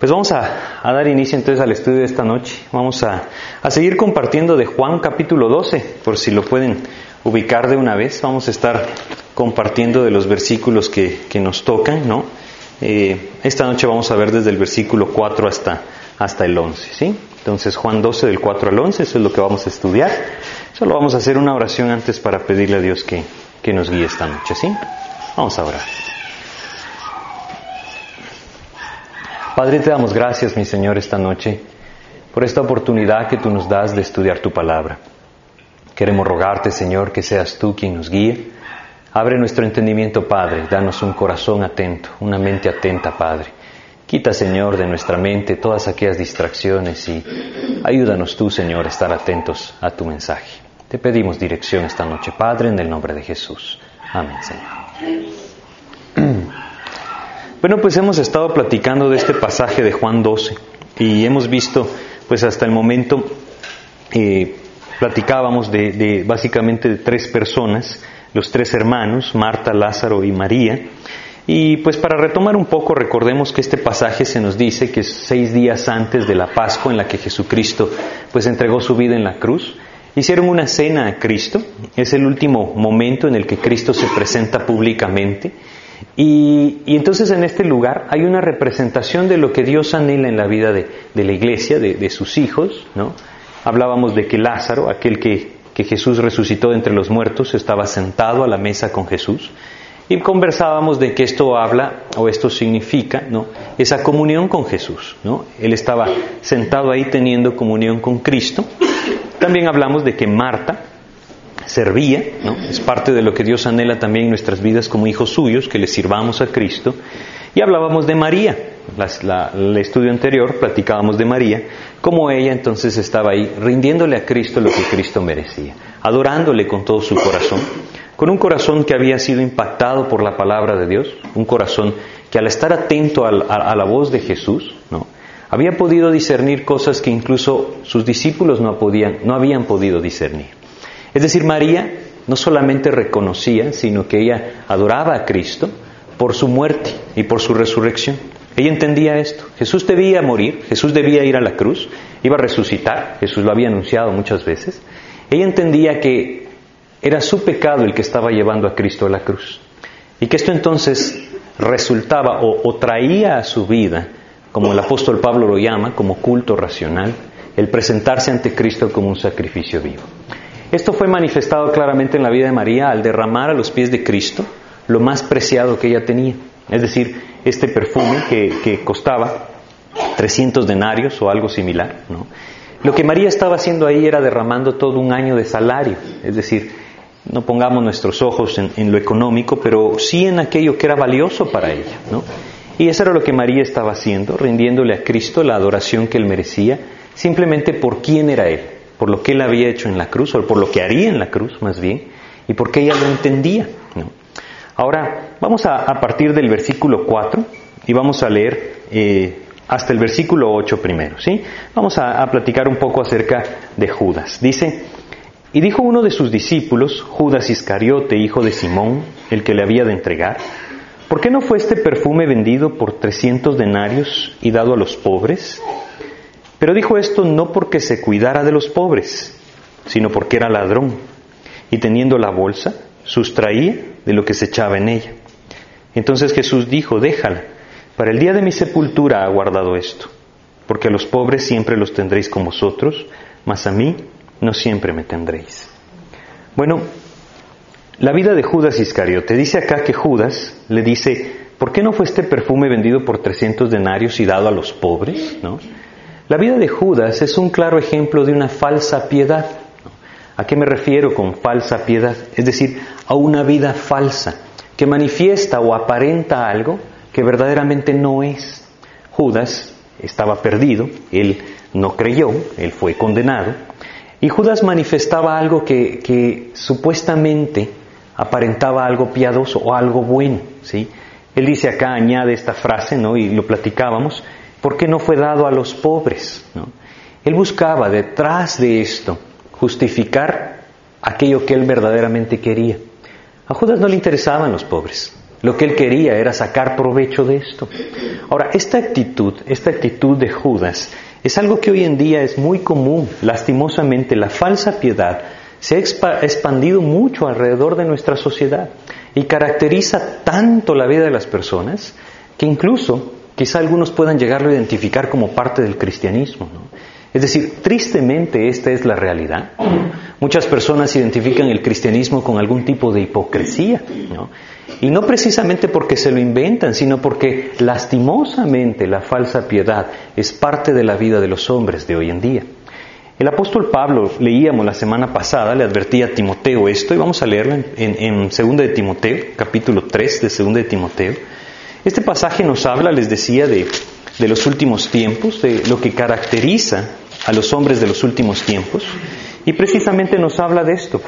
Pues vamos a, dar inicio entonces al estudio de esta noche. Vamos a, seguir compartiendo de Juan capítulo 12, por si lo pueden ubicar de una vez. Vamos a estar compartiendo de los versículos que, nos tocan, ¿no? Eh, esta noche vamos a ver desde el versículo 4 hasta, hasta el 11, ¿sí? Entonces Juan 12 del 4 al 11, eso es lo que vamos a estudiar. Solo vamos a hacer una oración antes para pedirle a Dios que, que nos guíe esta noche, ¿sí? Vamos a orar. Padre, te damos gracias, mi Señor, esta noche por esta oportunidad que tú nos das de estudiar tu palabra. Queremos rogarte, Señor, que seas tú quien nos guíe. Abre nuestro entendimiento, Padre. Danos un corazón atento, una mente atenta, Padre. Quita, Señor, de nuestra mente todas aquellas distracciones y ayúdanos tú, Señor, a estar atentos a tu mensaje. Te pedimos dirección esta noche, Padre, en el nombre de Jesús. Amén, Señor. Bueno, pues hemos estado platicando de este pasaje de Juan 12 y hemos visto, pues hasta el momento, eh, platicábamos de, de, básicamente de tres personas, los tres hermanos, Marta, Lázaro y María. Y pues para retomar un poco, recordemos que este pasaje se nos dice que es seis días antes de la Pascua en la que Jesucristo pues entregó su vida en la cruz. Hicieron una cena a Cristo, es el último momento en el que Cristo se presenta públicamente y, entonces en este lugar hay una representación de lo que Dios anhela en la vida de, la iglesia, de, sus hijos. ¿no? Hablábamos de que Lázaro, aquel que, Jesús resucitó entre los muertos, estaba sentado a la mesa con Jesús. Y conversábamos de que esto habla o esto significa ¿no? esa comunión con Jesús. ¿no? Él estaba sentado ahí teniendo comunión con Cristo. También hablamos de que Marta, servía, ¿no? es parte de lo que Dios anhela también en nuestras vidas como hijos suyos, que le sirvamos a Cristo. Y hablábamos de María, el estudio anterior platicábamos de María, como ella entonces estaba ahí rindiéndole a Cristo lo que Cristo merecía, adorándole con todo su corazón, con un corazón que había sido impactado por la palabra de Dios, un corazón que al estar atento a, la voz de Jesús, ¿no? había podido discernir cosas que incluso sus discípulos no, podían, no habían podido discernir. Es decir, María no solamente reconocía, sino que ella adoraba a Cristo por su muerte y por su resurrección. Ella entendía esto. Jesús debía morir, Jesús debía ir a la cruz, iba a resucitar, Jesús lo había anunciado muchas veces. Ella entendía que era su pecado el que estaba llevando a Cristo a la cruz. Y que esto entonces resultaba o, traía a su vida, como el apóstol Pablo lo llama, como culto racional, el presentarse ante Cristo como un sacrificio vivo. Esto fue manifestado claramente en la vida de María al derramar a los pies de Cristo lo más preciado que ella tenía, es decir, este perfume que, costaba 300 denarios o algo similar. Lo que María estaba haciendo ahí era derramando todo un año de salario, es decir, no pongamos nuestros ojos en, lo económico, pero sí en aquello que era valioso para ella. Y eso era lo que María estaba haciendo, rindiéndole a Cristo la adoración que él merecía, simplemente por quién era él, por lo que él había hecho en la cruz, o por lo que haría en la cruz más bien, y porque ella lo entendía. Ahora, vamos a, partir del versículo 4 y vamos a leer eh, hasta el versículo 8 primero. ¿sí? Vamos a, a platicar un poco acerca de Judas. Dice, y dijo uno de sus discípulos, Judas Iscariote, hijo de Simón, el que le había de entregar, ¿por qué no fue este perfume vendido por trescientos denarios y dado a los pobres? Pero dijo esto no porque se cuidara de los pobres, sino porque era ladrón, y teniendo la bolsa, sustraía de lo que se echaba en ella. Entonces Jesús dijo, déjala, para el día de mi sepultura ha guardado esto, porque a los pobres siempre los tendréis con vosotros, mas a mí no siempre me tendréis. Bueno, la vida de Judas Iscariote dice acá que Judas le dice, ¿por qué no fue este perfume vendido por 300 denarios y dado a los pobres? ¿No? La vida de Judas es un claro ejemplo de una falsa piedad. ¿A qué me refiero con falsa piedad? Es decir, a una vida falsa que manifiesta o aparenta algo que verdaderamente no es. Judas estaba perdido, él no creyó, él fue condenado, y Judas manifestaba algo que, que supuestamente aparentaba algo piadoso o algo bueno. ¿sí? Él dice acá, añade esta frase, ¿no? y lo platicábamos, ¿Por qué no fue dado a los pobres? Él buscaba detrás de esto justificar aquello que él verdaderamente quería. A Judas no le interesaban los pobres. Lo que él quería era sacar provecho de esto. Ahora, esta actitud, esta actitud de Judas, es algo que hoy en día es muy común. Lastimosamente, la falsa piedad se ha expandido mucho alrededor de nuestra sociedad y caracteriza tanto la vida de las personas que incluso quizá algunos puedan llegarlo a identificar como parte del cristianismo. Es decir, tristemente esta es la realidad. Muchas personas identifican el cristianismo con algún tipo de hipocresía, y no precisamente porque se lo inventan, sino porque lastimosamente la falsa piedad es parte de la vida de los hombres de hoy en día. El apóstol Pablo, leíamos la semana pasada, le advertía a Timoteo esto, y vamos a leerlo en, en, 2 de Timoteo, capítulo 3 de 2 de Timoteo. Este pasaje nos habla, les decía, de, los últimos tiempos, de lo que caracteriza a los hombres de los últimos tiempos, y precisamente nos habla de esto.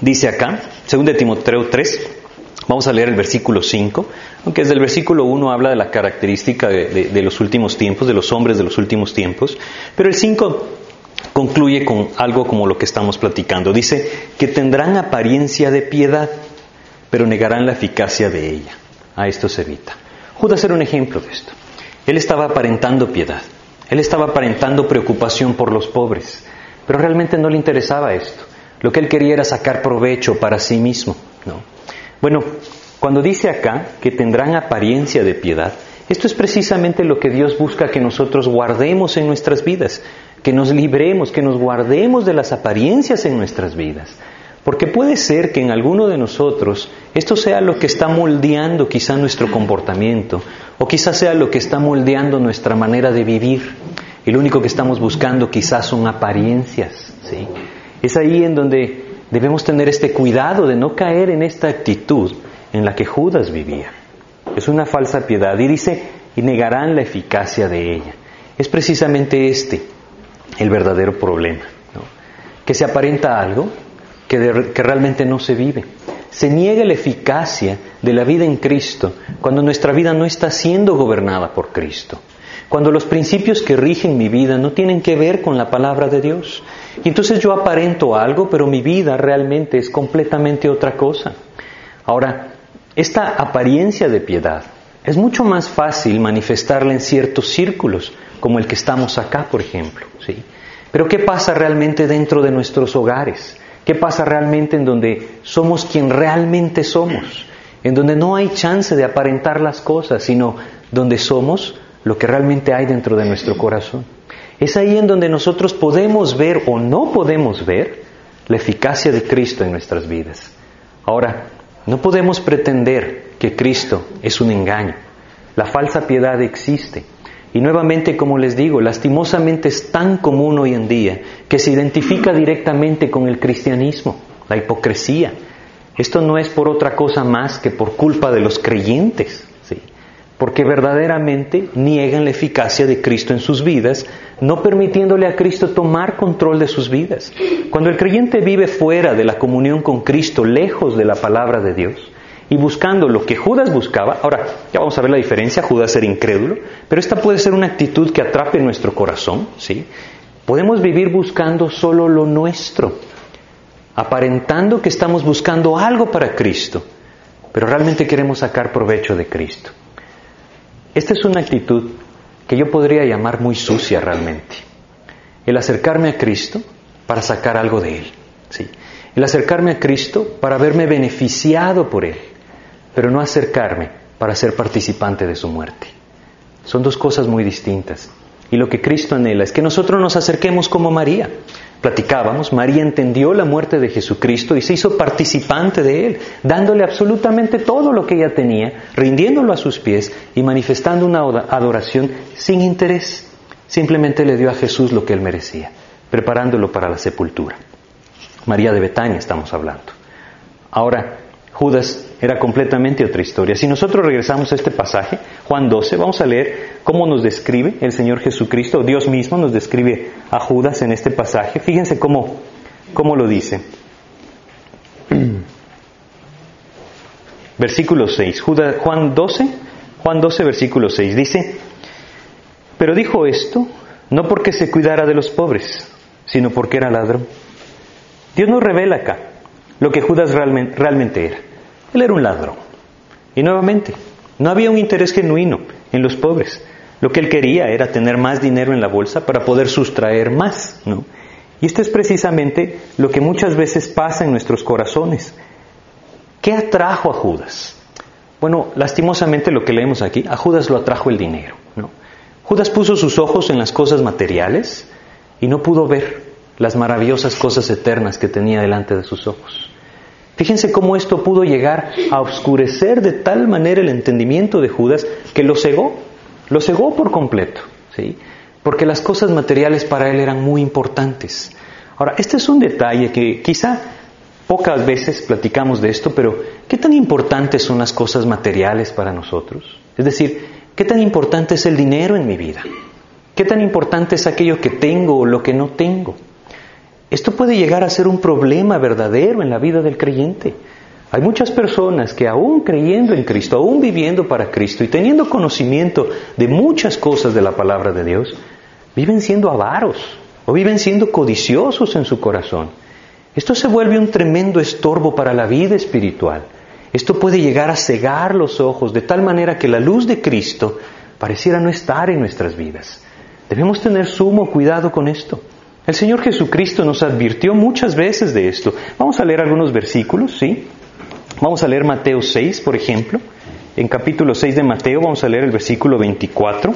Dice acá, 2 de Timoteo 3, Vamos a leer el versículo 5, aunque desde el versículo 1 habla de la característica de, los últimos tiempos, de los hombres de los últimos tiempos, pero el 5 concluye con algo como lo que estamos platicando. Dice que tendrán apariencia de piedad, pero negarán la eficacia de ella. A esto se evita. Judas era un ejemplo de esto. Él estaba aparentando piedad, él estaba aparentando preocupación por los pobres, pero realmente no le interesaba esto. Lo que él quería era sacar provecho para sí mismo, ¿no? Bueno, cuando dice acá que tendrán apariencia de piedad, esto es precisamente lo que Dios busca que nosotros guardemos en nuestras vidas, que nos libremos, que nos guardemos de las apariencias en nuestras vidas. Porque puede ser que en alguno de nosotros esto sea lo que está moldeando quizá nuestro comportamiento, o quizá sea lo que está moldeando nuestra manera de vivir. Y lo único que estamos buscando quizás son apariencias. ¿sí? Es ahí en donde debemos tener este cuidado de no caer en esta actitud en la que Judas vivía. Es una falsa piedad y dice, y negarán la eficacia de ella. Es precisamente este el verdadero problema, que se aparenta algo que, que realmente no se vive. Se niega la eficacia de la vida en Cristo cuando nuestra vida no está siendo gobernada por Cristo. Cuando los principios que rigen mi vida no tienen que ver con la palabra de Dios. Y entonces yo aparento algo, pero mi vida realmente es completamente otra cosa. Ahora, esta apariencia de piedad es mucho más fácil manifestarla en ciertos círculos, como el que estamos acá, por ejemplo. ¿sí? Pero ¿qué pasa realmente dentro de nuestros hogares? ¿Qué pasa realmente en donde somos quien realmente somos? En donde no hay chance de aparentar las cosas, sino donde somos lo que realmente hay dentro de nuestro corazón. Es ahí en donde nosotros podemos ver o no podemos ver la eficacia de Cristo en nuestras vidas. Ahora, no podemos pretender que Cristo es un engaño. La falsa piedad existe. Y nuevamente, como les digo, lastimosamente es tan común hoy en día que se identifica directamente con el cristianismo, la hipocresía. Esto no es por otra cosa más que por culpa de los creyentes porque verdaderamente niegan la eficacia de Cristo en sus vidas, no permitiéndole a Cristo tomar control de sus vidas. Cuando el creyente vive fuera de la comunión con Cristo, lejos de la palabra de Dios, y buscando lo que Judas buscaba, ahora ya vamos a ver la diferencia, Judas era incrédulo, pero esta puede ser una actitud que atrape nuestro corazón, ¿sí? Podemos vivir buscando solo lo nuestro, aparentando que estamos buscando algo para Cristo, pero realmente queremos sacar provecho de Cristo. Esta es una actitud que yo podría llamar muy sucia realmente. El acercarme a Cristo para sacar algo de Él. ¿sí? El acercarme a Cristo para verme beneficiado por Él, pero no acercarme para ser participante de su muerte. Son dos cosas muy distintas. Y lo que Cristo anhela es que nosotros nos acerquemos como María. Platicábamos, María entendió la muerte de Jesucristo y se hizo participante de él, dándole absolutamente todo lo que ella tenía, rindiéndolo a sus pies y manifestando una adoración sin interés. Simplemente le dio a Jesús lo que él merecía, preparándolo para la sepultura. María de Betania estamos hablando. Ahora, Judas era completamente otra historia. Si nosotros regresamos a este pasaje, Juan 12, vamos a leer cómo nos describe el Señor Jesucristo, Dios mismo nos describe a Judas en este pasaje. Fíjense cómo, cómo lo dice. Versículo 6, Juan 12, Juan 12, versículo 6, dice, pero dijo esto no porque se cuidara de los pobres, sino porque era ladrón. Dios nos revela acá lo que Judas realmente, realmente era. Él era un ladrón. Y nuevamente, no había un interés genuino en los pobres. Lo que él quería era tener más dinero en la bolsa para poder sustraer más, ¿no? Y esto es precisamente lo que muchas veces pasa en nuestros corazones. ¿Qué atrajo a Judas? Bueno, lastimosamente lo que leemos aquí, a Judas lo atrajo el dinero. Judas puso sus ojos en las cosas materiales y no pudo ver las maravillosas cosas eternas que tenía delante de sus ojos. Fíjense cómo esto pudo llegar a oscurecer de tal manera el entendimiento de Judas que lo cegó, lo cegó por completo, ¿sí? Porque las cosas materiales para él eran muy importantes. Ahora, este es un detalle que quizá Pocas veces platicamos de esto, pero ¿qué tan importantes son las cosas materiales para nosotros? Es decir, ¿qué tan importante es el dinero en mi vida? ¿Qué tan importante es aquello que tengo o lo que no tengo? Esto puede llegar a ser un problema verdadero en la vida del creyente. Hay muchas personas que aún creyendo en Cristo, aún viviendo para Cristo y teniendo conocimiento de muchas cosas de la palabra de Dios, viven siendo avaros o viven siendo codiciosos en su corazón. Esto se vuelve un tremendo estorbo para la vida espiritual. Esto puede llegar a cegar los ojos de tal manera que la luz de Cristo pareciera no estar en nuestras vidas. Debemos tener sumo cuidado con esto. El Señor Jesucristo nos advirtió muchas veces de esto. Vamos a leer algunos versículos, ¿sí? Vamos a leer Mateo 6, por ejemplo. En capítulo 6 de Mateo vamos a leer el versículo 24.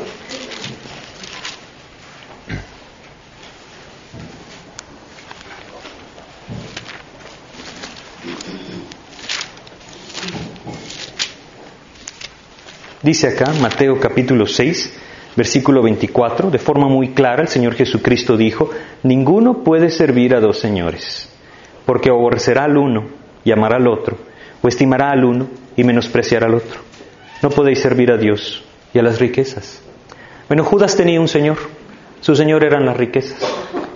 Dice acá, Mateo capítulo 6, versículo 24, de forma muy clara, el Señor Jesucristo dijo, ninguno puede servir a dos señores, porque aborrecerá al uno y amará al otro, o estimará al uno y menospreciará al otro. No podéis servir a Dios y a las riquezas. Bueno, Judas tenía un señor, su señor eran las riquezas.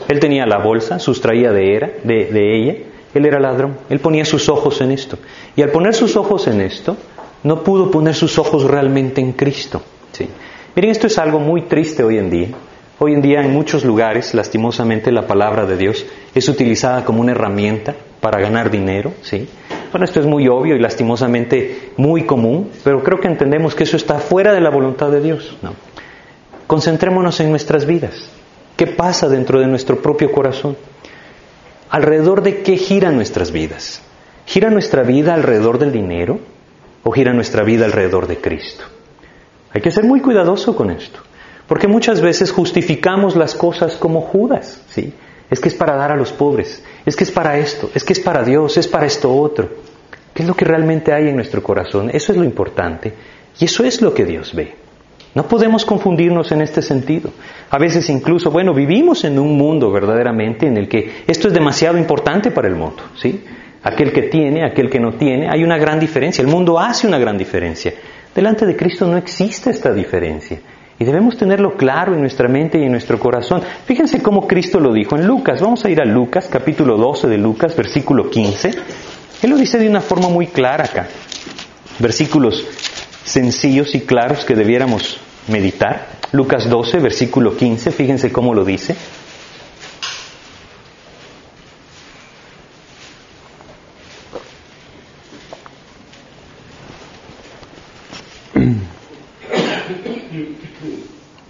Él tenía la bolsa, sustraía de, de ella, él era ladrón, él ponía sus ojos en esto. Y al poner sus ojos en esto, no pudo poner sus ojos realmente en Cristo. ¿sí? Miren, esto es algo muy triste hoy en día. Hoy en día en muchos lugares, lastimosamente, la palabra de Dios es utilizada como una herramienta para ganar dinero. ¿sí? Bueno, esto es muy obvio y lastimosamente muy común, pero creo que entendemos que eso está fuera de la voluntad de Dios. ¿no? Concentrémonos en nuestras vidas. ¿Qué pasa dentro de nuestro propio corazón? ¿Alrededor de qué giran nuestras vidas? ¿Gira nuestra vida alrededor del dinero? o gira nuestra vida alrededor de Cristo. Hay que ser muy cuidadoso con esto, porque muchas veces justificamos las cosas como Judas, ¿sí? Es que es para dar a los pobres, es que es para esto, es que es para Dios, es para esto otro. ¿Qué es lo que realmente hay en nuestro corazón? Eso es lo importante y eso es lo que Dios ve. No podemos confundirnos en este sentido. A veces incluso, bueno, vivimos en un mundo verdaderamente en el que esto es demasiado importante para el mundo, ¿sí? aquel que tiene, aquel que no tiene, hay una gran diferencia. El mundo hace una gran diferencia. Delante de Cristo no existe esta diferencia. Y debemos tenerlo claro en nuestra mente y en nuestro corazón. Fíjense cómo Cristo lo dijo en Lucas. Vamos a ir a Lucas, capítulo 12 de Lucas, versículo 15. Él lo dice de una forma muy clara acá. Versículos sencillos y claros que debiéramos meditar. Lucas 12, versículo 15, fíjense cómo lo dice.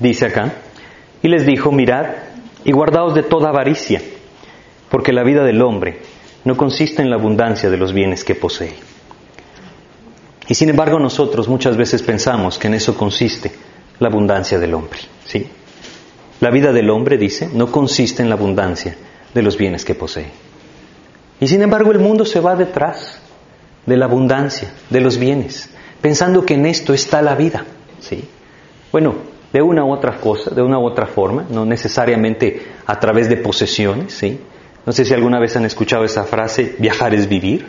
Dice acá, y les dijo, mirad y guardaos de toda avaricia, porque la vida del hombre no consiste en la abundancia de los bienes que posee. Y sin embargo nosotros muchas veces pensamos que en eso consiste la abundancia del hombre. ¿sí? La vida del hombre, dice, no consiste en la abundancia de los bienes que posee. Y sin embargo el mundo se va detrás de la abundancia de los bienes, pensando que en esto está la vida. ¿sí? Bueno, de una u otra cosa, de una u otra forma, no necesariamente a través de posesiones, ¿sí? No sé si alguna vez han escuchado esa frase, viajar es vivir.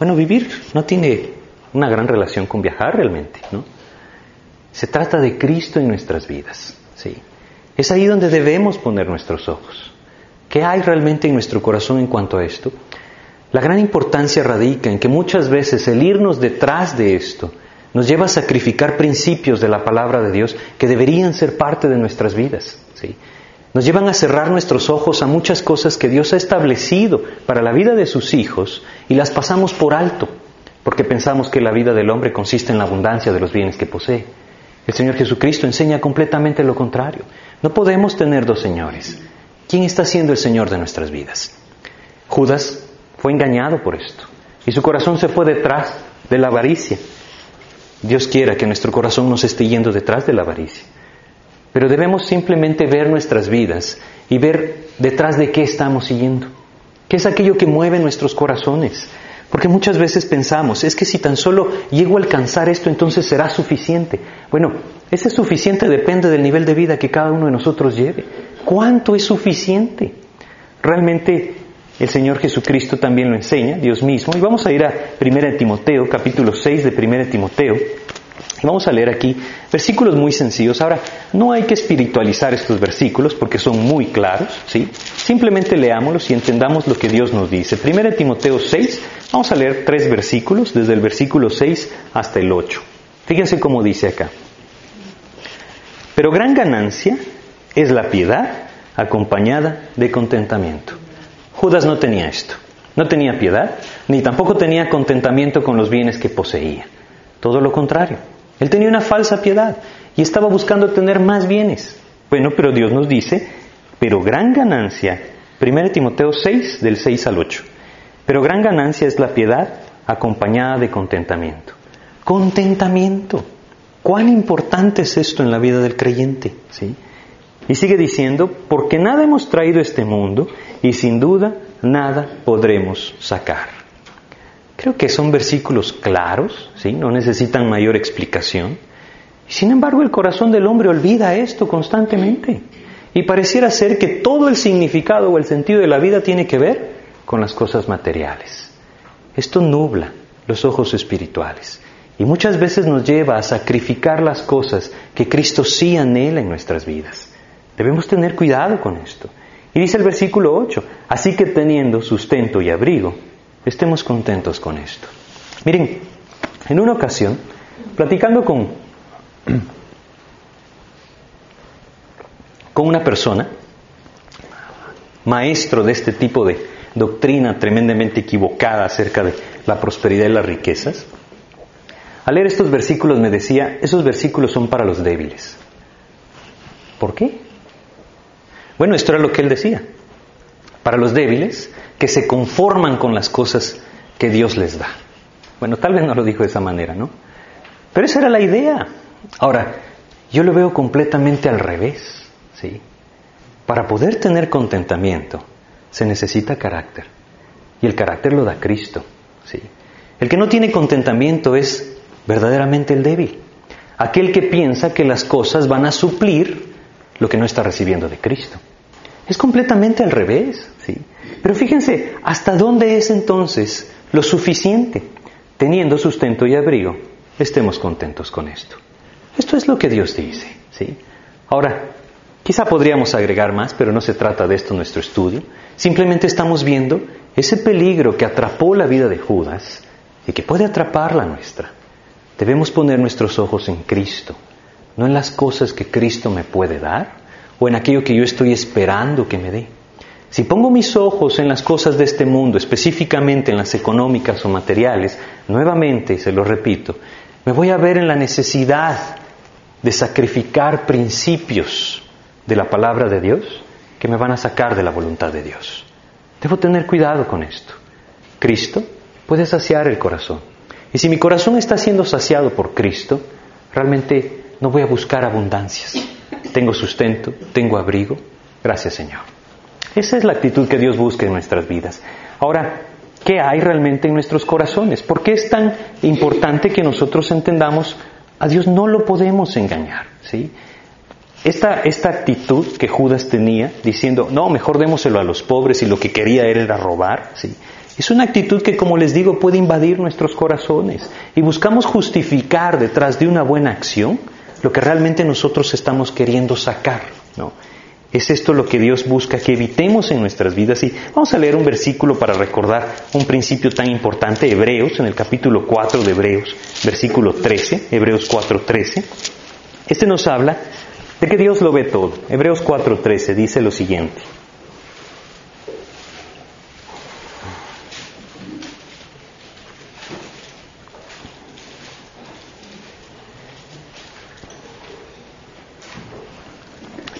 Bueno, vivir no tiene una gran relación con viajar realmente, ¿no? Se trata de Cristo en nuestras vidas, ¿sí? Es ahí donde debemos poner nuestros ojos. ¿Qué hay realmente en nuestro corazón en cuanto a esto? La gran importancia radica en que muchas veces el irnos detrás de esto nos lleva a sacrificar principios de la palabra de Dios que deberían ser parte de nuestras vidas. ¿sí? nos llevan a cerrar nuestros ojos a muchas cosas que Dios ha establecido para la vida de sus hijos y las pasamos por alto, porque pensamos que la vida del hombre consiste en la abundancia de los bienes que posee. El Señor Jesucristo enseña completamente lo contrario. No podemos tener dos señores. ¿Quién está siendo el Señor de nuestras vidas? Judas fue engañado por esto y su corazón se fue detrás de la avaricia. Dios quiera que nuestro corazón nos esté yendo detrás de la avaricia. Pero debemos simplemente ver nuestras vidas y ver detrás de qué estamos siguiendo. ¿Qué es aquello que mueve nuestros corazones? Porque muchas veces pensamos, es que si tan solo llego a alcanzar esto, entonces será suficiente. Bueno, ese suficiente depende del nivel de vida que cada uno de nosotros lleve. ¿Cuánto es suficiente? Realmente el Señor Jesucristo también lo enseña, Dios mismo. Y vamos a ir a 1 Timoteo, capítulo 6 de 1 Timoteo. Y vamos a leer aquí versículos muy sencillos. Ahora, no hay que espiritualizar estos versículos porque son muy claros, ¿sí? Simplemente leámoslos y entendamos lo que Dios nos dice. 1 Timoteo 6, vamos a leer tres versículos, desde el versículo 6 hasta el 8. Fíjense cómo dice acá. Pero gran ganancia es la piedad acompañada de contentamiento. Judas no tenía esto. No tenía piedad, ni tampoco tenía contentamiento con los bienes que poseía. Todo lo contrario. Él tenía una falsa piedad y estaba buscando tener más bienes. Bueno, pero Dios nos dice, pero gran ganancia, 1 Timoteo 6, del 6 al 8, pero gran ganancia es la piedad acompañada de contentamiento. Contentamiento. ¿Cuán importante es esto en la vida del creyente? ¿Sí? Y sigue diciendo, porque nada hemos traído este mundo y sin duda nada podremos sacar. Creo que son versículos claros, ¿sí? no necesitan mayor explicación. Sin embargo, el corazón del hombre olvida esto constantemente. Y pareciera ser que todo el significado o el sentido de la vida tiene que ver con las cosas materiales. Esto nubla los ojos espirituales y muchas veces nos lleva a sacrificar las cosas que Cristo sí anhela en nuestras vidas. Debemos tener cuidado con esto. Y dice el versículo 8, así que teniendo sustento y abrigo, Estemos contentos con esto. Miren, en una ocasión, platicando con, con una persona, maestro de este tipo de doctrina tremendamente equivocada acerca de la prosperidad y las riquezas, al leer estos versículos me decía, esos versículos son para los débiles. ¿Por qué? Bueno, esto era lo que él decía. Para los débiles, que se conforman con las cosas que Dios les da. Bueno, tal vez no lo dijo de esa manera, ¿no? Pero esa era la idea. Ahora, yo lo veo completamente al revés, ¿sí? Para poder tener contentamiento se necesita carácter. Y el carácter lo da Cristo, ¿sí? El que no tiene contentamiento es verdaderamente el débil. Aquel que piensa que las cosas van a suplir lo que no está recibiendo de Cristo. Es completamente al revés, ¿sí? Pero fíjense, ¿hasta dónde es entonces lo suficiente? Teniendo sustento y abrigo, estemos contentos con esto. Esto es lo que Dios dice, ¿sí? Ahora, quizá podríamos agregar más, pero no se trata de esto nuestro estudio. Simplemente estamos viendo ese peligro que atrapó la vida de Judas y que puede atrapar la nuestra. Debemos poner nuestros ojos en Cristo, no en las cosas que Cristo me puede dar o en aquello que yo estoy esperando que me dé. Si pongo mis ojos en las cosas de este mundo, específicamente en las económicas o materiales, nuevamente, se lo repito, me voy a ver en la necesidad de sacrificar principios de la palabra de Dios que me van a sacar de la voluntad de Dios. Debo tener cuidado con esto. Cristo puede saciar el corazón. Y si mi corazón está siendo saciado por Cristo, realmente no voy a buscar abundancias. Tengo sustento, tengo abrigo. Gracias Señor. Esa es la actitud que Dios busca en nuestras vidas. Ahora, ¿qué hay realmente en nuestros corazones? ¿Por qué es tan importante que nosotros entendamos a Dios no lo podemos engañar? ¿sí? Esta, esta actitud que Judas tenía, diciendo, no, mejor démoselo a los pobres y lo que quería él era robar, ¿sí? es una actitud que, como les digo, puede invadir nuestros corazones y buscamos justificar detrás de una buena acción lo que realmente nosotros estamos queriendo sacar. ¿no? Es esto lo que Dios busca que evitemos en nuestras vidas. Y vamos a leer un versículo para recordar un principio tan importante, Hebreos, en el capítulo 4 de Hebreos, versículo 13, Hebreos 4, 13. Este nos habla de que Dios lo ve todo. Hebreos 4:13 dice lo siguiente.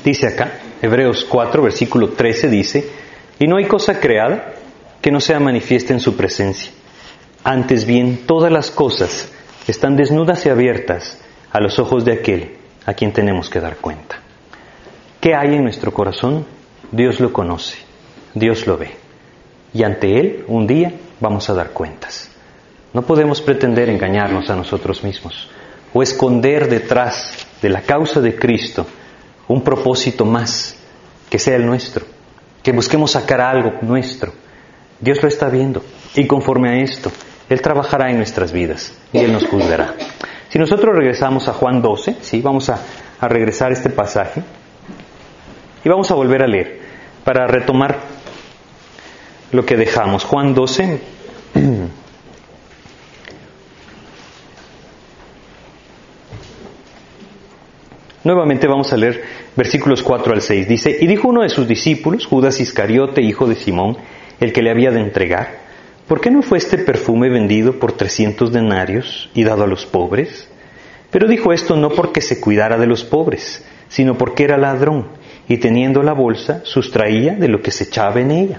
Dice acá, Hebreos 4, versículo 13 dice, y no hay cosa creada que no sea manifiesta en su presencia. Antes bien, todas las cosas están desnudas y abiertas a los ojos de aquel a quien tenemos que dar cuenta. ¿Qué hay en nuestro corazón? Dios lo conoce, Dios lo ve. Y ante Él un día vamos a dar cuentas. No podemos pretender engañarnos a nosotros mismos o esconder detrás de la causa de Cristo un propósito más que sea el nuestro, que busquemos sacar algo nuestro. Dios lo está viendo y conforme a esto, Él trabajará en nuestras vidas y Él nos juzgará. Si nosotros regresamos a Juan 12, ¿sí? vamos a, a regresar a este pasaje y vamos a volver a leer para retomar lo que dejamos. Juan 12, Nuevamente vamos a leer versículos 4 al 6. Dice, y dijo uno de sus discípulos, Judas Iscariote, hijo de Simón, el que le había de entregar, ¿por qué no fue este perfume vendido por trescientos denarios y dado a los pobres? Pero dijo esto no porque se cuidara de los pobres, sino porque era ladrón, y teniendo la bolsa, sustraía de lo que se echaba en ella.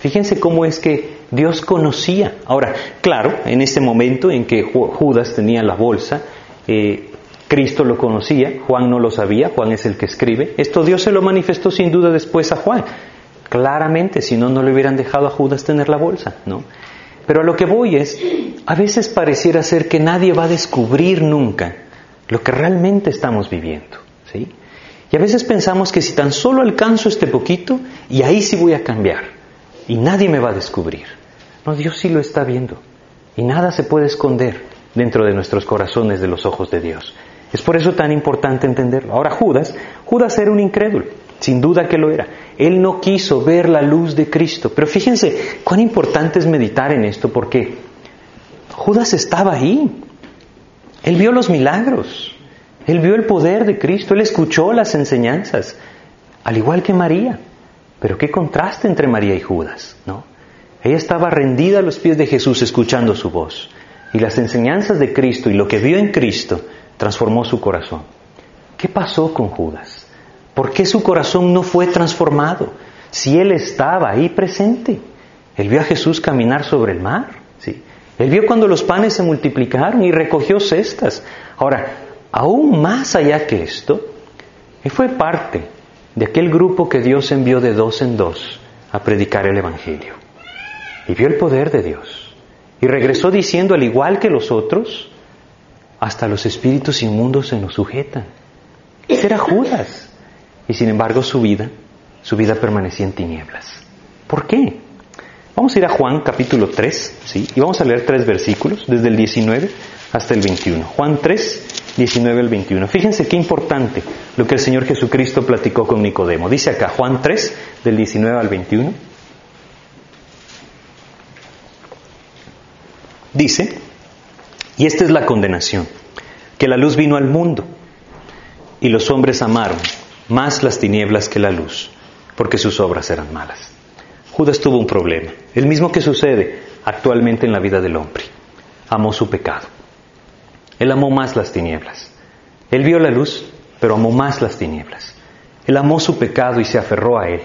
Fíjense cómo es que Dios conocía. Ahora, claro, en este momento en que Judas tenía la bolsa, eh, Cristo lo conocía, Juan no lo sabía, Juan es el que escribe. Esto Dios se lo manifestó sin duda después a Juan. Claramente, si no, no le hubieran dejado a Judas tener la bolsa, ¿no? Pero a lo que voy es, a veces pareciera ser que nadie va a descubrir nunca lo que realmente estamos viviendo, ¿sí? Y a veces pensamos que si tan solo alcanzo este poquito, y ahí sí voy a cambiar, y nadie me va a descubrir. No, Dios sí lo está viendo, y nada se puede esconder dentro de nuestros corazones de los ojos de Dios. Es por eso tan importante entenderlo. Ahora Judas, Judas era un incrédulo, sin duda que lo era. Él no quiso ver la luz de Cristo. Pero fíjense cuán importante es meditar en esto, porque Judas estaba ahí. Él vio los milagros, él vio el poder de Cristo, él escuchó las enseñanzas, al igual que María. Pero qué contraste entre María y Judas, ¿no? Ella estaba rendida a los pies de Jesús escuchando su voz. Y las enseñanzas de Cristo y lo que vio en Cristo transformó su corazón. ¿Qué pasó con Judas? ¿Por qué su corazón no fue transformado? Si él estaba ahí presente. Él vio a Jesús caminar sobre el mar. ¿sí? Él vio cuando los panes se multiplicaron y recogió cestas. Ahora, aún más allá que esto, él fue parte de aquel grupo que Dios envió de dos en dos a predicar el Evangelio. Y vio el poder de Dios. Y regresó diciendo, al igual que los otros, hasta los espíritus inmundos se nos sujetan. Ese era Judas. Y sin embargo su vida, su vida permanecía en tinieblas. ¿Por qué? Vamos a ir a Juan capítulo 3, ¿sí? Y vamos a leer tres versículos, desde el 19 hasta el 21. Juan 3, 19 al 21. Fíjense qué importante lo que el Señor Jesucristo platicó con Nicodemo. Dice acá, Juan 3, del 19 al 21. Dice, y esta es la condenación, que la luz vino al mundo y los hombres amaron más las tinieblas que la luz, porque sus obras eran malas. Judas tuvo un problema, el mismo que sucede actualmente en la vida del hombre. Amó su pecado. Él amó más las tinieblas. Él vio la luz, pero amó más las tinieblas. Él amó su pecado y se aferró a él.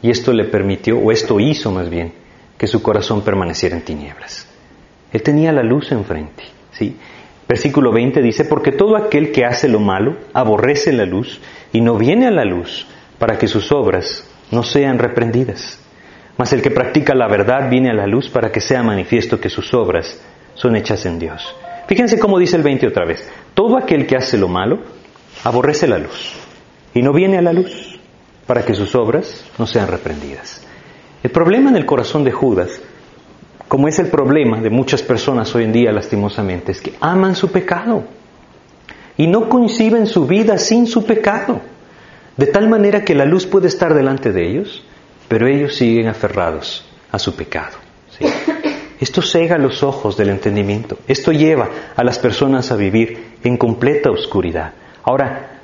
Y esto le permitió, o esto hizo más bien, que su corazón permaneciera en tinieblas. Él tenía la luz enfrente. ¿sí? Versículo 20 dice, porque todo aquel que hace lo malo aborrece la luz y no viene a la luz para que sus obras no sean reprendidas. Mas el que practica la verdad viene a la luz para que sea manifiesto que sus obras son hechas en Dios. Fíjense cómo dice el 20 otra vez. Todo aquel que hace lo malo aborrece la luz y no viene a la luz para que sus obras no sean reprendidas. El problema en el corazón de Judas como es el problema de muchas personas hoy en día lastimosamente, es que aman su pecado y no conciben su vida sin su pecado, de tal manera que la luz puede estar delante de ellos, pero ellos siguen aferrados a su pecado. Esto cega los ojos del entendimiento, esto lleva a las personas a vivir en completa oscuridad. Ahora,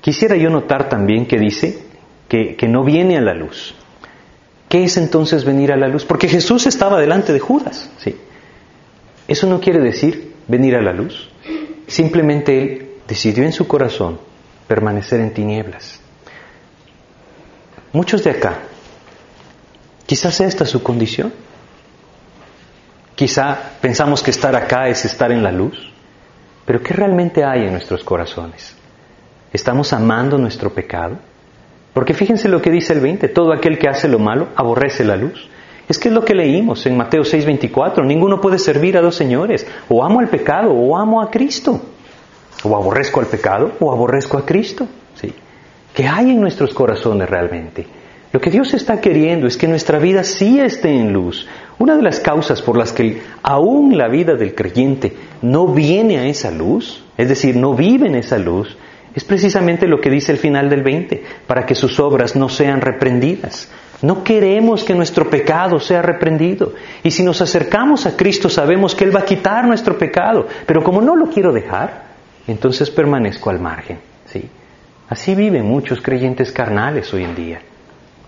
quisiera yo notar también que dice que, que no viene a la luz. ¿Qué es entonces venir a la luz? Porque Jesús estaba delante de Judas. ¿sí? Eso no quiere decir venir a la luz. Simplemente él decidió en su corazón permanecer en tinieblas. Muchos de acá, quizás esta su condición. Quizá pensamos que estar acá es estar en la luz, pero ¿qué realmente hay en nuestros corazones? ¿Estamos amando nuestro pecado? Porque fíjense lo que dice el 20, todo aquel que hace lo malo aborrece la luz. Es que es lo que leímos en Mateo 6:24, ninguno puede servir a dos señores, o amo al pecado o amo a Cristo, o aborrezco al pecado o aborrezco a Cristo. ¿sí? ¿Qué hay en nuestros corazones realmente? Lo que Dios está queriendo es que nuestra vida sí esté en luz. Una de las causas por las que aún la vida del creyente no viene a esa luz, es decir, no vive en esa luz, es precisamente lo que dice el final del 20, para que sus obras no sean reprendidas. No queremos que nuestro pecado sea reprendido. Y si nos acercamos a Cristo sabemos que Él va a quitar nuestro pecado. Pero como no lo quiero dejar, entonces permanezco al margen. ¿sí? Así viven muchos creyentes carnales hoy en día.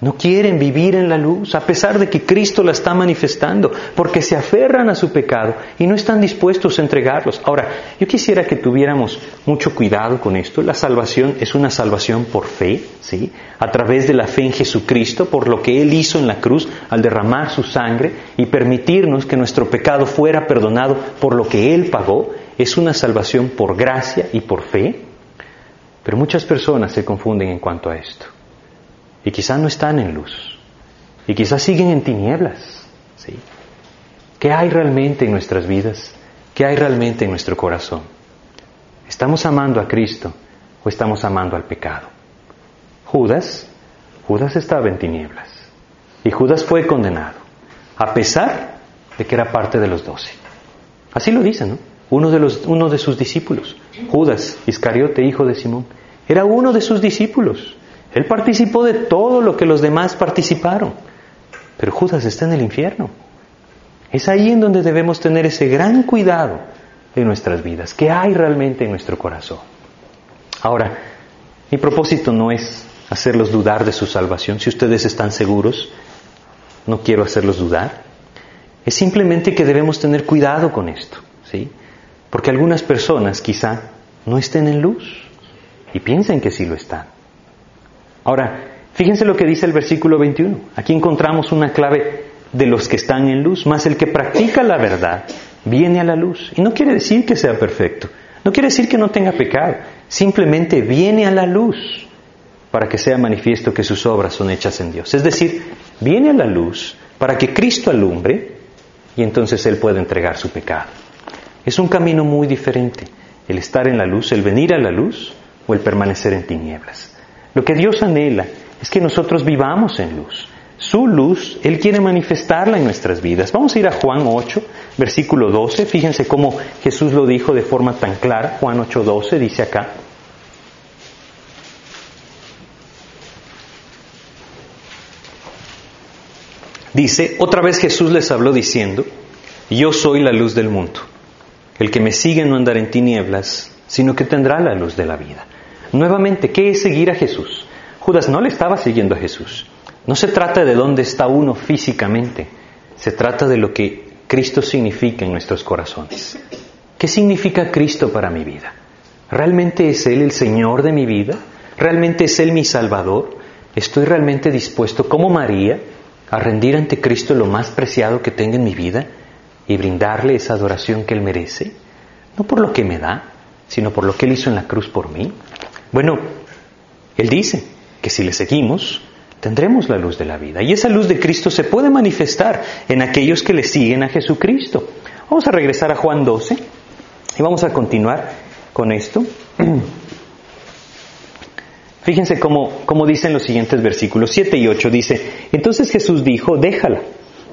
No quieren vivir en la luz a pesar de que Cristo la está manifestando, porque se aferran a su pecado y no están dispuestos a entregarlos. Ahora, yo quisiera que tuviéramos mucho cuidado con esto. La salvación es una salvación por fe, ¿sí? A través de la fe en Jesucristo, por lo que Él hizo en la cruz al derramar su sangre y permitirnos que nuestro pecado fuera perdonado por lo que Él pagó. Es una salvación por gracia y por fe. Pero muchas personas se confunden en cuanto a esto y quizás no están en luz y quizás siguen en tinieblas. ¿sí? ¿Qué hay realmente en nuestras vidas? ¿Qué hay realmente en nuestro corazón? ¿Estamos amando a Cristo o estamos amando al pecado? Judas, Judas estaba en tinieblas y Judas fue condenado, a pesar de que era parte de los doce. Así lo dice, ¿no? Uno de, uno de sus discípulos, Judas Iscariote, hijo de Simón, era uno de sus discípulos. Él participó de todo lo que los demás participaron. Pero Judas está en el infierno. Es ahí en donde debemos tener ese gran cuidado en nuestras vidas. ¿Qué hay realmente en nuestro corazón? Ahora, mi propósito no es hacerlos dudar de su salvación. Si ustedes están seguros, no quiero hacerlos dudar. Es simplemente que debemos tener cuidado con esto, ¿sí? Porque algunas personas quizá no estén en luz y piensen que sí lo están. Ahora, fíjense lo que dice el versículo 21. Aquí encontramos una clave de los que están en luz, más el que practica la verdad viene a la luz. Y no quiere decir que sea perfecto, no quiere decir que no tenga pecado, simplemente viene a la luz para que sea manifiesto que sus obras son hechas en Dios. Es decir, viene a la luz para que Cristo alumbre y entonces Él pueda entregar su pecado. Es un camino muy diferente, el estar en la luz, el venir a la luz o el permanecer en tinieblas. Lo que Dios anhela es que nosotros vivamos en luz. Su luz, Él quiere manifestarla en nuestras vidas. Vamos a ir a Juan 8, versículo 12. Fíjense cómo Jesús lo dijo de forma tan clara. Juan 8, 12 dice acá. Dice, otra vez Jesús les habló diciendo, yo soy la luz del mundo. El que me sigue no andará en tinieblas, sino que tendrá la luz de la vida. Nuevamente, ¿qué es seguir a Jesús? Judas no le estaba siguiendo a Jesús. No se trata de dónde está uno físicamente, se trata de lo que Cristo significa en nuestros corazones. ¿Qué significa Cristo para mi vida? ¿Realmente es Él el Señor de mi vida? ¿Realmente es Él mi Salvador? ¿Estoy realmente dispuesto, como María, a rendir ante Cristo lo más preciado que tenga en mi vida y brindarle esa adoración que Él merece? No por lo que me da, sino por lo que Él hizo en la cruz por mí. Bueno, Él dice que si le seguimos, tendremos la luz de la vida. Y esa luz de Cristo se puede manifestar en aquellos que le siguen a Jesucristo. Vamos a regresar a Juan 12 y vamos a continuar con esto. Fíjense cómo, cómo dicen los siguientes versículos 7 y 8. Dice, entonces Jesús dijo, déjala,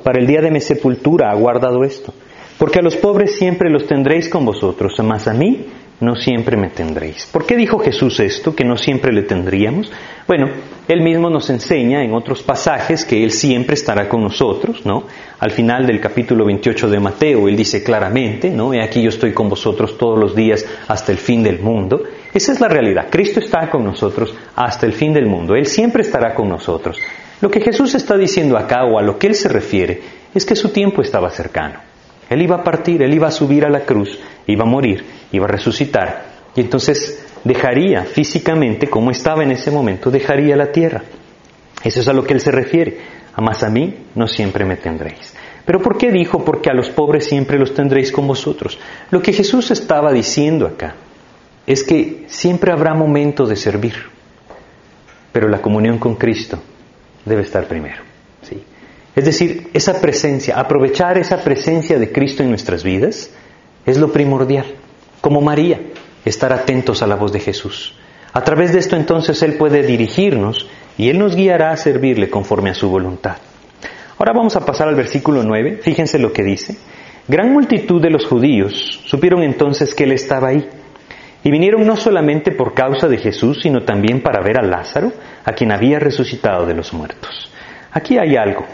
para el día de mi sepultura ha guardado esto, porque a los pobres siempre los tendréis con vosotros, mas a mí no siempre me tendréis. ¿Por qué dijo Jesús esto, que no siempre le tendríamos? Bueno, él mismo nos enseña en otros pasajes que él siempre estará con nosotros, ¿no? Al final del capítulo 28 de Mateo, él dice claramente, ¿no? He aquí yo estoy con vosotros todos los días hasta el fin del mundo. Esa es la realidad. Cristo está con nosotros hasta el fin del mundo. Él siempre estará con nosotros. Lo que Jesús está diciendo acá o a lo que él se refiere es que su tiempo estaba cercano. Él iba a partir, él iba a subir a la cruz, iba a morir, iba a resucitar. Y entonces dejaría físicamente, como estaba en ese momento, dejaría la tierra. Eso es a lo que él se refiere. A más a mí no siempre me tendréis. Pero ¿por qué dijo? Porque a los pobres siempre los tendréis con vosotros. Lo que Jesús estaba diciendo acá es que siempre habrá momentos de servir, pero la comunión con Cristo debe estar primero. ¿sí? Es decir, esa presencia, aprovechar esa presencia de Cristo en nuestras vidas es lo primordial. Como María, estar atentos a la voz de Jesús. A través de esto entonces Él puede dirigirnos y Él nos guiará a servirle conforme a su voluntad. Ahora vamos a pasar al versículo 9. Fíjense lo que dice. Gran multitud de los judíos supieron entonces que Él estaba ahí y vinieron no solamente por causa de Jesús, sino también para ver a Lázaro, a quien había resucitado de los muertos. Aquí hay algo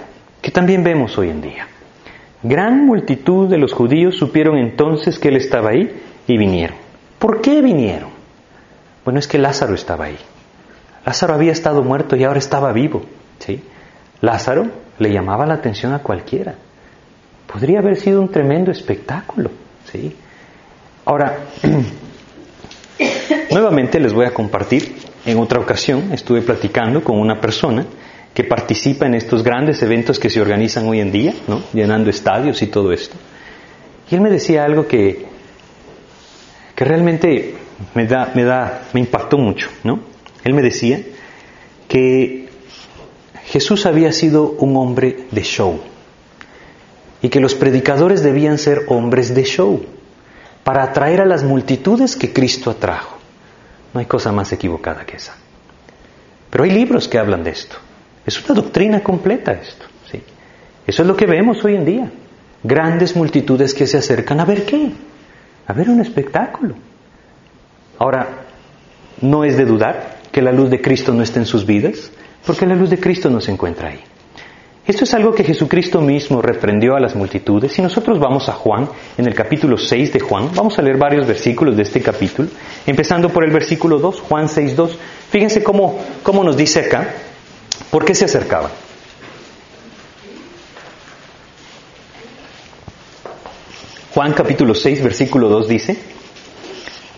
que también vemos hoy en día. Gran multitud de los judíos supieron entonces que Él estaba ahí y vinieron. ¿Por qué vinieron? Bueno, es que Lázaro estaba ahí. Lázaro había estado muerto y ahora estaba vivo. ¿sí? Lázaro le llamaba la atención a cualquiera. Podría haber sido un tremendo espectáculo. ¿sí? Ahora, Nuevamente les voy a compartir, en otra ocasión estuve platicando con una persona que participa en estos grandes eventos que se organizan hoy en día, llenando estadios y todo esto. Y él me decía algo que, que realmente me, me, da, me impactó mucho. ¿no? Él me decía que Jesús había sido un hombre de show y que los predicadores debían ser hombres de show para atraer a las multitudes que Cristo atrajo. No hay cosa más equivocada que esa. Pero hay libros que hablan de esto. Es una doctrina completa esto. ¿sí? Eso es lo que vemos hoy en día. Grandes multitudes que se acercan a ver qué. A ver un espectáculo. Ahora, no es de dudar que la luz de Cristo no esté en sus vidas, porque la luz de Cristo no se encuentra ahí. Esto es algo que Jesucristo mismo reprendió a las multitudes. Si nosotros vamos a Juan, en el capítulo 6 de Juan, vamos a leer varios versículos de este capítulo, empezando por el versículo 2, Juan 6, 2. Fíjense cómo, cómo nos dice acá, ¿por qué se acercaban? Juan capítulo 6, versículo 2 dice,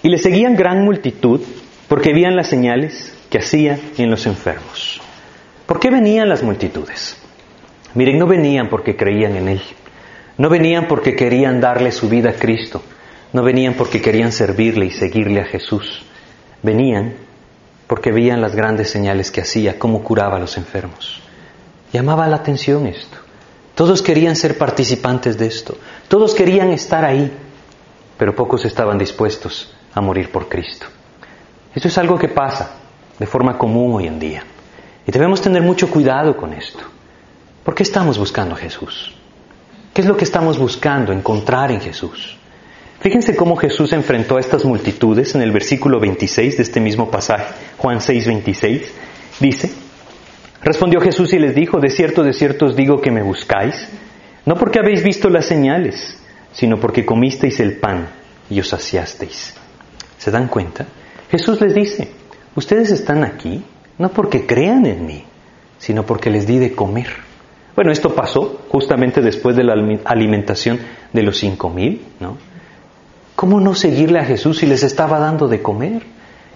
y le seguían gran multitud porque veían las señales que hacía en los enfermos. ¿Por qué venían las multitudes? Miren, no venían porque creían en Él, no venían porque querían darle su vida a Cristo, no venían porque querían servirle y seguirle a Jesús, venían porque veían las grandes señales que hacía, cómo curaba a los enfermos. Llamaba la atención esto. Todos querían ser participantes de esto, todos querían estar ahí, pero pocos estaban dispuestos a morir por Cristo. Esto es algo que pasa de forma común hoy en día. Y debemos tener mucho cuidado con esto. ¿Por qué estamos buscando a Jesús? ¿Qué es lo que estamos buscando encontrar en Jesús? Fíjense cómo Jesús enfrentó a estas multitudes en el versículo 26 de este mismo pasaje, Juan 6, 26. Dice, respondió Jesús y les dijo, de cierto, de cierto os digo que me buscáis, no porque habéis visto las señales, sino porque comisteis el pan y os saciasteis. ¿Se dan cuenta? Jesús les dice, ustedes están aquí no porque crean en mí, sino porque les di de comer. Bueno, esto pasó justamente después de la alimentación de los cinco mil, ¿no? ¿Cómo no seguirle a Jesús si les estaba dando de comer?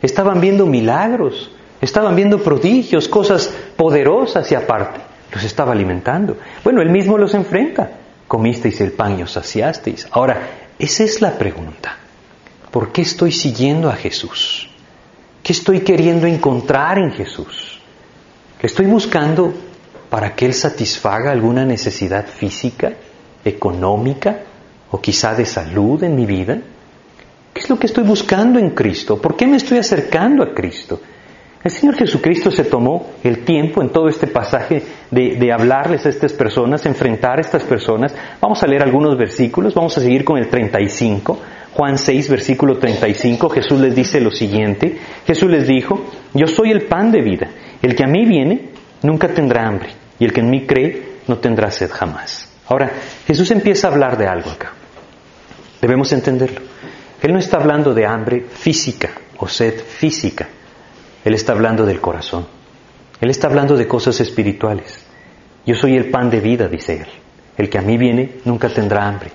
Estaban viendo milagros, estaban viendo prodigios, cosas poderosas y aparte, los estaba alimentando. Bueno, él mismo los enfrenta. Comisteis el pan y os saciasteis. Ahora, esa es la pregunta. ¿Por qué estoy siguiendo a Jesús? ¿Qué estoy queriendo encontrar en Jesús? ¿Qué estoy buscando para que Él satisfaga alguna necesidad física, económica o quizá de salud en mi vida? ¿Qué es lo que estoy buscando en Cristo? ¿Por qué me estoy acercando a Cristo? El Señor Jesucristo se tomó el tiempo en todo este pasaje de, hablarles a estas personas, enfrentar a estas personas. Vamos a leer algunos versículos, vamos a seguir con el 35, Juan 6, versículo 35, Jesús les dice lo siguiente. Jesús les dijo, yo soy el pan de vida. El que a mí viene nunca tendrá hambre y el que en mí cree no tendrá sed jamás. Ahora, Jesús empieza a hablar de algo acá. Debemos entenderlo. Él no está hablando de hambre física o sed física. Él está hablando del corazón. Él está hablando de cosas espirituales. Yo soy el pan de vida, dice Él. El que a mí viene nunca tendrá hambre.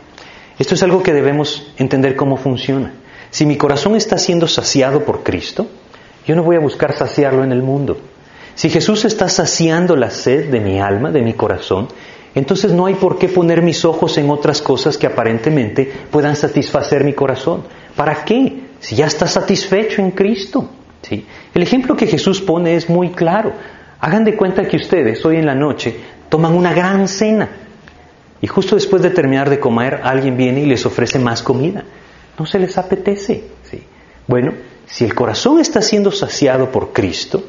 Esto es algo que debemos entender cómo funciona. Si mi corazón está siendo saciado por Cristo, yo no voy a buscar saciarlo en el mundo. Si Jesús está saciando la sed de mi alma, de mi corazón, entonces no hay por qué poner mis ojos en otras cosas que aparentemente puedan satisfacer mi corazón. ¿Para qué? Si ya está satisfecho en Cristo. ¿sí? El ejemplo que Jesús pone es muy claro. Hagan de cuenta que ustedes hoy en la noche toman una gran cena y justo después de terminar de comer alguien viene y les ofrece más comida. No se les apetece. ¿sí? Bueno, si el corazón está siendo saciado por Cristo,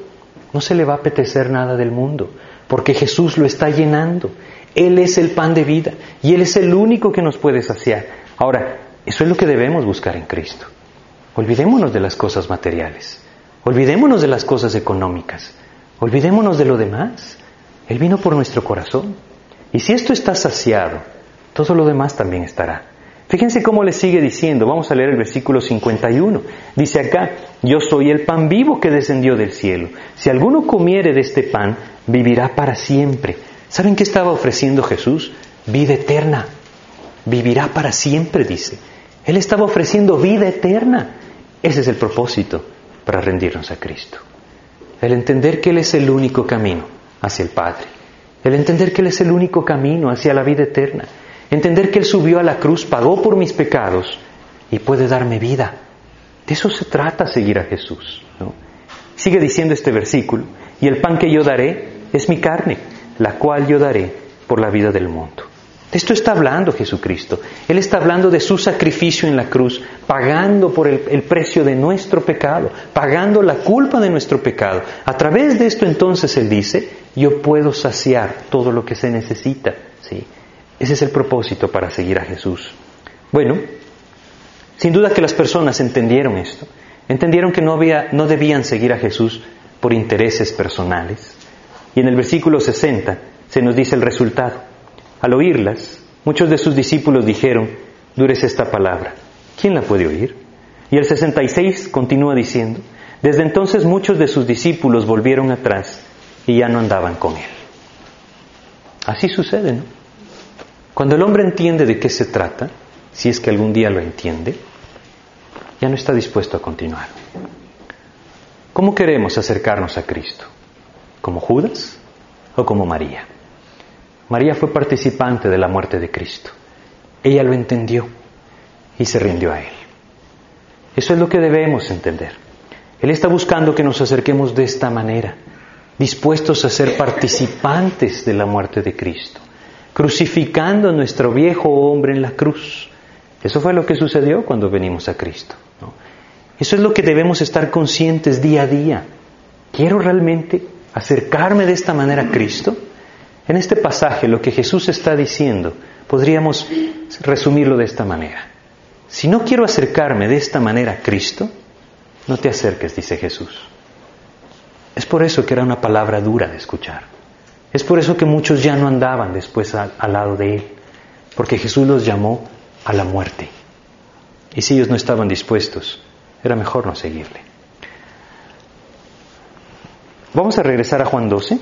no se le va a apetecer nada del mundo, porque Jesús lo está llenando. Él es el pan de vida y Él es el único que nos puede saciar. Ahora, eso es lo que debemos buscar en Cristo. Olvidémonos de las cosas materiales, olvidémonos de las cosas económicas, olvidémonos de lo demás. Él vino por nuestro corazón. Y si esto está saciado, todo lo demás también estará. Fíjense cómo le sigue diciendo, vamos a leer el versículo 51. Dice acá, yo soy el pan vivo que descendió del cielo. Si alguno comiere de este pan, vivirá para siempre. ¿Saben qué estaba ofreciendo Jesús? Vida eterna. Vivirá para siempre, dice. Él estaba ofreciendo vida eterna. Ese es el propósito para rendirnos a Cristo. El entender que Él es el único camino hacia el Padre. El entender que Él es el único camino hacia la vida eterna. Entender que Él subió a la cruz, pagó por mis pecados y puede darme vida. De eso se trata seguir a Jesús. Sigue diciendo este versículo, y el pan que yo daré es mi carne la cual yo daré por la vida del mundo. De esto está hablando Jesucristo. Él está hablando de su sacrificio en la cruz, pagando por el, precio de nuestro pecado, pagando la culpa de nuestro pecado. A través de esto entonces Él dice, yo puedo saciar todo lo que se necesita. ¿sí? Ese es el propósito para seguir a Jesús. Bueno, sin duda que las personas entendieron esto. Entendieron que no, había, no debían seguir a Jesús por intereses personales, y en el versículo 60 se nos dice el resultado. Al oírlas, muchos de sus discípulos dijeron, dures esta palabra. ¿Quién la puede oír? Y el 66 continúa diciendo, desde entonces muchos de sus discípulos volvieron atrás y ya no andaban con él. Así sucede, ¿no? Cuando el hombre entiende de qué se trata, si es que algún día lo entiende, ya no está dispuesto a continuar. ¿Cómo queremos acercarnos a Cristo? ¿Como Judas o como María? María fue participante de la muerte de Cristo. Ella lo entendió y se rindió a Él. Eso es lo que debemos entender. Él está buscando que nos acerquemos de esta manera, dispuestos a ser participantes de la muerte de Cristo, crucificando a nuestro viejo hombre en la cruz. Eso fue lo que sucedió cuando venimos a Cristo. Eso es lo que debemos estar conscientes día a día. Quiero realmente acercarme de esta manera a Cristo? En este pasaje lo que Jesús está diciendo podríamos resumirlo de esta manera. Si no quiero acercarme de esta manera a Cristo, no te acerques, dice Jesús. Es por eso que era una palabra dura de escuchar. Es por eso que muchos ya no andaban después al, lado de Él, porque Jesús los llamó a la muerte. Y si ellos no estaban dispuestos, era mejor no seguirle. Vamos a regresar a Juan 12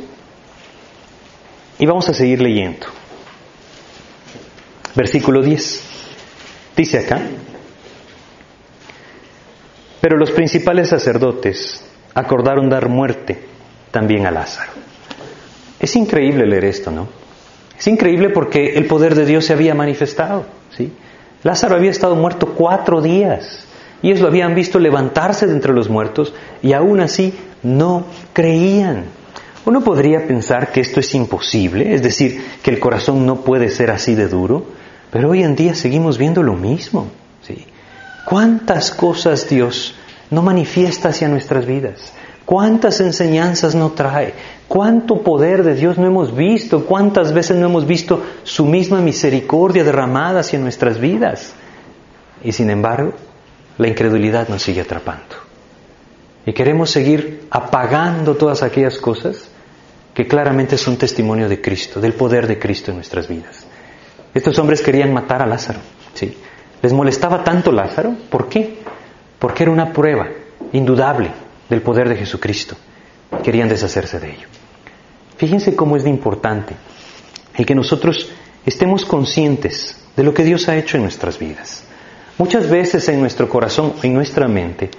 y vamos a seguir leyendo. Versículo 10. Dice acá, pero los principales sacerdotes acordaron dar muerte también a Lázaro. Es increíble leer esto, ¿no? Es increíble porque el poder de Dios se había manifestado, ¿sí? Lázaro había estado muerto cuatro días y ellos lo habían visto levantarse de entre los muertos y aún así no creían. Uno podría pensar que esto es imposible, es decir, que el corazón no puede ser así de duro, pero hoy en día seguimos viendo lo mismo. ¿Cuántas cosas Dios no manifiesta hacia nuestras vidas? ¿Cuántas enseñanzas no trae? ¿Cuánto poder de Dios no hemos visto? ¿Cuántas veces no hemos visto su misma misericordia derramada hacia nuestras vidas? Y sin embargo, la incredulidad nos sigue atrapando. Y queremos seguir apagando todas aquellas cosas que claramente son testimonio de Cristo, del poder de Cristo en nuestras vidas. Estos hombres querían matar a Lázaro. ¿sí? Les molestaba tanto Lázaro. ¿Por qué? Porque era una prueba indudable del poder de Jesucristo. Querían deshacerse de ello. Fíjense cómo es de importante el que nosotros estemos conscientes de lo que Dios ha hecho en nuestras vidas. Muchas veces en nuestro corazón, en nuestra mente,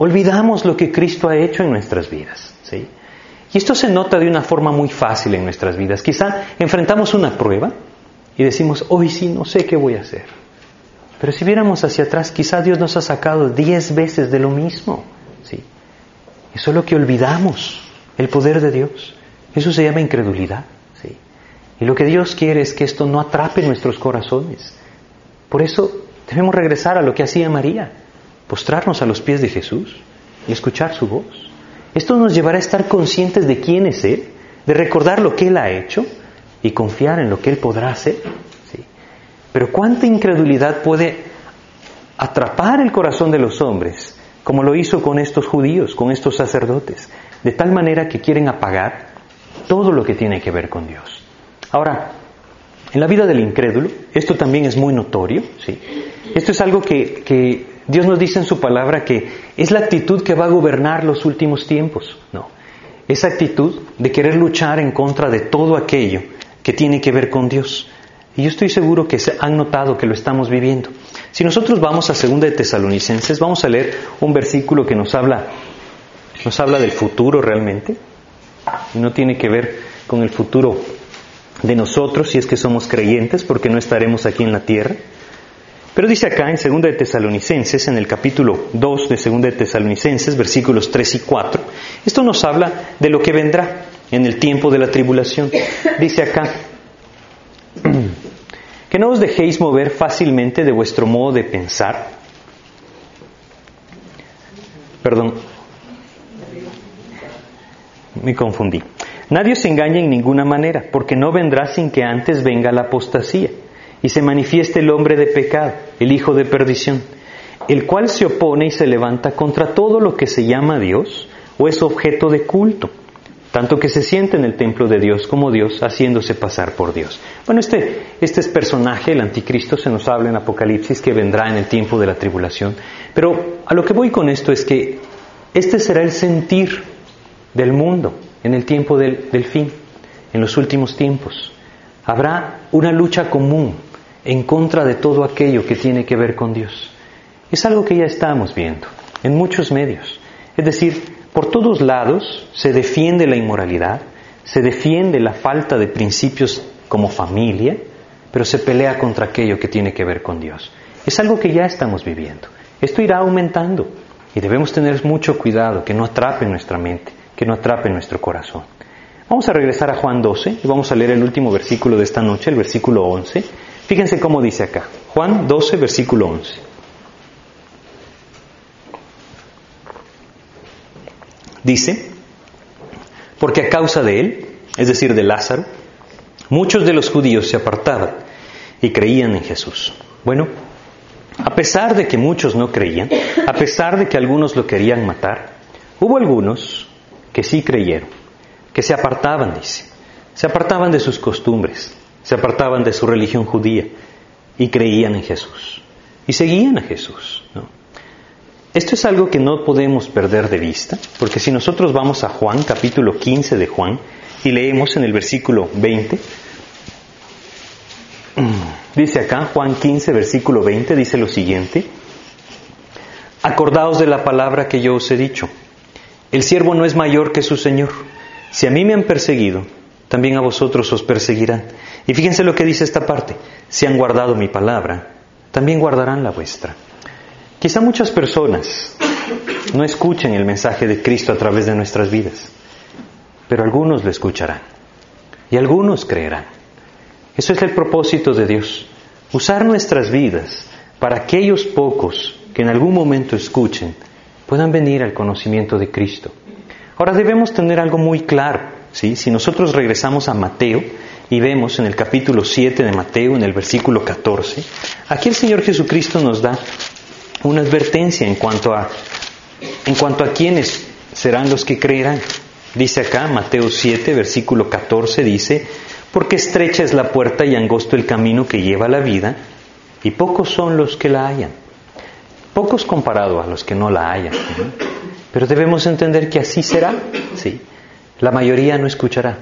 olvidamos lo que Cristo ha hecho en nuestras vidas. ¿sí? Y esto se nota de una forma muy fácil en nuestras vidas. Quizá enfrentamos una prueba y decimos, hoy sí, no sé qué voy a hacer. Pero si viéramos hacia atrás, quizá Dios nos ha sacado diez veces de lo mismo. ¿sí? Eso es lo que olvidamos, el poder de Dios. Eso se llama incredulidad. ¿sí? Y lo que Dios quiere es que esto no atrape nuestros corazones. Por eso debemos regresar a lo que hacía María, postrarnos a los pies de Jesús y escuchar su voz. Esto nos llevará a estar conscientes de quién es Él, de recordar lo que Él ha hecho y confiar en lo que Él podrá hacer. ¿sí? Pero cuánta incredulidad puede atrapar el corazón de los hombres, como lo hizo con estos judíos, con estos sacerdotes, de tal manera que quieren apagar todo lo que tiene que ver con Dios. Ahora, en la vida del incrédulo, esto también es muy notorio, ¿sí? Esto es algo que, que Dios nos dice en su palabra que es la actitud que va a gobernar los últimos tiempos, ¿no? Esa actitud de querer luchar en contra de todo aquello que tiene que ver con Dios. Y yo estoy seguro que se han notado que lo estamos viviendo. Si nosotros vamos a 2 de Tesalonicenses, vamos a leer un versículo que nos habla, nos habla del futuro realmente, no tiene que ver con el futuro de nosotros si es que somos creyentes, porque no estaremos aquí en la tierra. Pero dice acá en 2 de Tesalonicenses, en el capítulo 2 de 2 de Tesalonicenses, versículos 3 y 4, esto nos habla de lo que vendrá en el tiempo de la tribulación. Dice acá, que no os dejéis mover fácilmente de vuestro modo de pensar. Perdón, me confundí. Nadie os engaña en ninguna manera, porque no vendrá sin que antes venga la apostasía y se manifieste el hombre de pecado, el hijo de perdición, el cual se opone y se levanta contra todo lo que se llama Dios o es objeto de culto tanto que se siente en el templo de Dios como Dios haciéndose pasar por Dios. Bueno, este, este es personaje, el anticristo, se nos habla en Apocalipsis que vendrá en el tiempo de la tribulación. Pero a lo que voy con esto es que este será el sentir del mundo en el tiempo del, del fin, en los últimos tiempos. Habrá una lucha común en contra de todo aquello que tiene que ver con Dios. Es algo que ya estamos viendo en muchos medios. Es decir, por todos lados se defiende la inmoralidad, se defiende la falta de principios como familia, pero se pelea contra aquello que tiene que ver con Dios. Es algo que ya estamos viviendo. Esto irá aumentando y debemos tener mucho cuidado que no atrape nuestra mente, que no atrape nuestro corazón. Vamos a regresar a Juan 12 y vamos a leer el último versículo de esta noche, el versículo 11. Fíjense cómo dice acá. Juan 12, versículo 11. Dice, porque a causa de él, es decir, de Lázaro, muchos de los judíos se apartaban y creían en Jesús. Bueno, a pesar de que muchos no creían, a pesar de que algunos lo querían matar, hubo algunos que sí creyeron, que se apartaban, dice, se apartaban de sus costumbres, se apartaban de su religión judía y creían en Jesús. Y seguían a Jesús. Esto es algo que no podemos perder de vista, porque si nosotros vamos a Juan, capítulo 15 de Juan, y leemos en el versículo 20, dice acá, Juan 15, versículo 20, dice lo siguiente, acordaos de la palabra que yo os he dicho, el siervo no es mayor que su Señor, si a mí me han perseguido, también a vosotros os perseguirán. Y fíjense lo que dice esta parte, si han guardado mi palabra, también guardarán la vuestra. Quizá muchas personas no escuchen el mensaje de Cristo a través de nuestras vidas, pero algunos lo escucharán y algunos creerán. Eso es el propósito de Dios, usar nuestras vidas para aquellos pocos que en algún momento escuchen puedan venir al conocimiento de Cristo. Ahora debemos tener algo muy claro, ¿sí? Si nosotros regresamos a Mateo y vemos en el capítulo 7 de Mateo, en el versículo 14, aquí el Señor Jesucristo nos da una advertencia en cuanto a, en cuanto a quiénes serán los que creerán. Dice acá, Mateo 7, versículo 14, dice, porque estrecha es la puerta y angosto el camino que lleva a la vida, y pocos son los que la hallan. Pocos comparado a los que no la hayan. Pero debemos entender que así será. Sí. La mayoría no escuchará,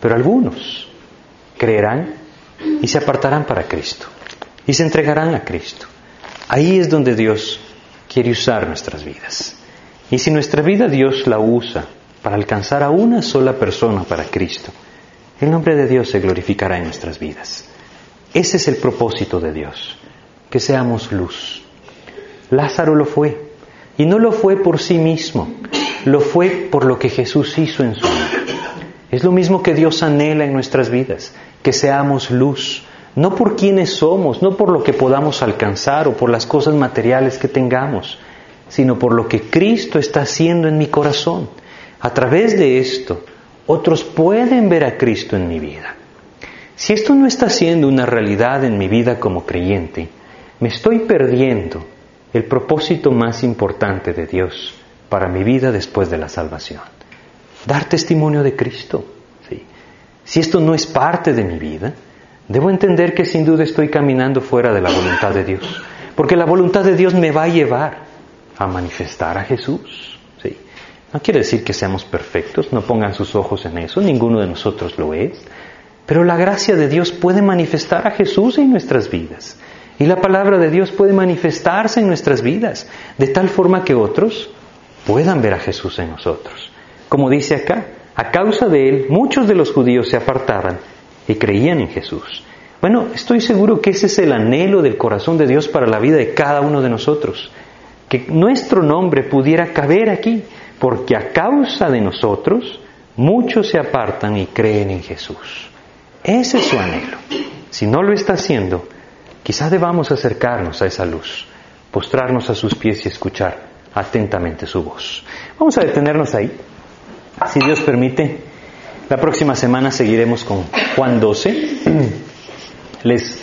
pero algunos creerán y se apartarán para Cristo y se entregarán a Cristo. Ahí es donde Dios quiere usar nuestras vidas. Y si nuestra vida Dios la usa para alcanzar a una sola persona para Cristo, el nombre de Dios se glorificará en nuestras vidas. Ese es el propósito de Dios, que seamos luz. Lázaro lo fue, y no lo fue por sí mismo, lo fue por lo que Jesús hizo en su vida. Es lo mismo que Dios anhela en nuestras vidas, que seamos luz, no por quienes somos, no por lo que podamos alcanzar o por las cosas materiales que tengamos, sino por lo que Cristo está haciendo en mi corazón. A través de esto, otros pueden ver a Cristo en mi vida. Si esto no está siendo una realidad en mi vida como creyente, me estoy perdiendo el propósito más importante de Dios para mi vida después de la salvación. Dar testimonio de Cristo. Si esto no es parte de mi vida, debo entender que sin duda estoy caminando fuera de la voluntad de Dios. Porque la voluntad de Dios me va a llevar a manifestar a Jesús. ¿sí? No quiere decir que seamos perfectos, no pongan sus ojos en eso, ninguno de nosotros lo es. Pero la gracia de Dios puede manifestar a Jesús en nuestras vidas. Y la palabra de Dios puede manifestarse en nuestras vidas, de tal forma que otros puedan ver a Jesús en nosotros. Como dice acá, a causa de él muchos de los judíos se apartaban y creían en Jesús. Bueno, estoy seguro que ese es el anhelo del corazón de Dios para la vida de cada uno de nosotros, que nuestro nombre pudiera caber aquí, porque a causa de nosotros muchos se apartan y creen en Jesús. Ese es su anhelo. Si no lo está haciendo, quizá debamos acercarnos a esa luz, postrarnos a sus pies y escuchar atentamente su voz. Vamos a detenernos ahí. Si Dios permite, la próxima semana seguiremos con Juan 12. Les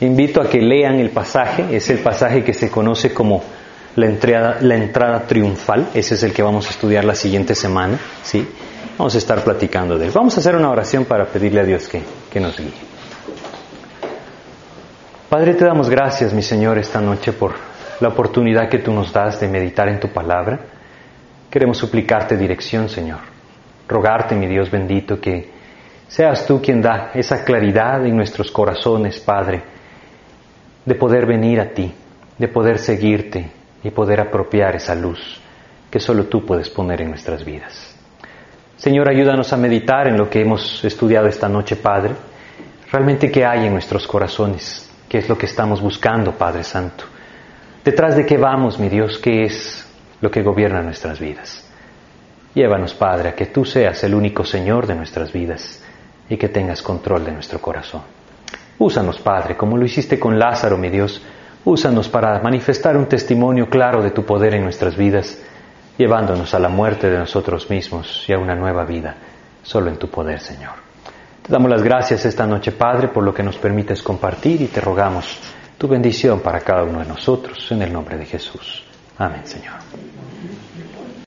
invito a que lean el pasaje, es el pasaje que se conoce como la entrada, la entrada triunfal, ese es el que vamos a estudiar la siguiente semana, ¿sí? Vamos a estar platicando de él. Vamos a hacer una oración para pedirle a Dios que, que nos guíe. Padre, te damos gracias, mi Señor, esta noche por la oportunidad que tú nos das de meditar en tu palabra. Queremos suplicarte dirección, Señor. Rogarte, mi Dios bendito, que seas tú quien da esa claridad en nuestros corazones, Padre, de poder venir a ti, de poder seguirte y poder apropiar esa luz que solo tú puedes poner en nuestras vidas. Señor, ayúdanos a meditar en lo que hemos estudiado esta noche, Padre. Realmente qué hay en nuestros corazones, qué es lo que estamos buscando, Padre Santo. Detrás de qué vamos, mi Dios, qué es lo que gobierna nuestras vidas. Llévanos, Padre, a que tú seas el único Señor de nuestras vidas y que tengas control de nuestro corazón. Úsanos, Padre, como lo hiciste con Lázaro, mi Dios. Úsanos para manifestar un testimonio claro de tu poder en nuestras vidas llevándonos a la muerte de nosotros mismos y a una nueva vida, solo en tu poder, Señor. Te damos las gracias esta noche, Padre, por lo que nos permites compartir y te rogamos tu bendición para cada uno de nosotros, en el nombre de Jesús. Amén, Señor.